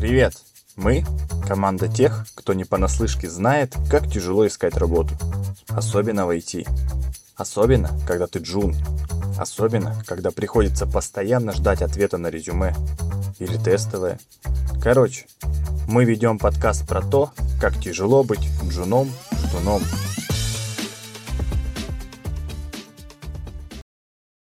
Привет! Мы – команда тех, кто не понаслышке знает, как тяжело искать работу. Особенно в IT. Особенно, когда ты джун. Особенно, когда приходится постоянно ждать ответа на резюме. Или тестовое. Короче, мы ведем подкаст про то, как тяжело быть джуном, ждуном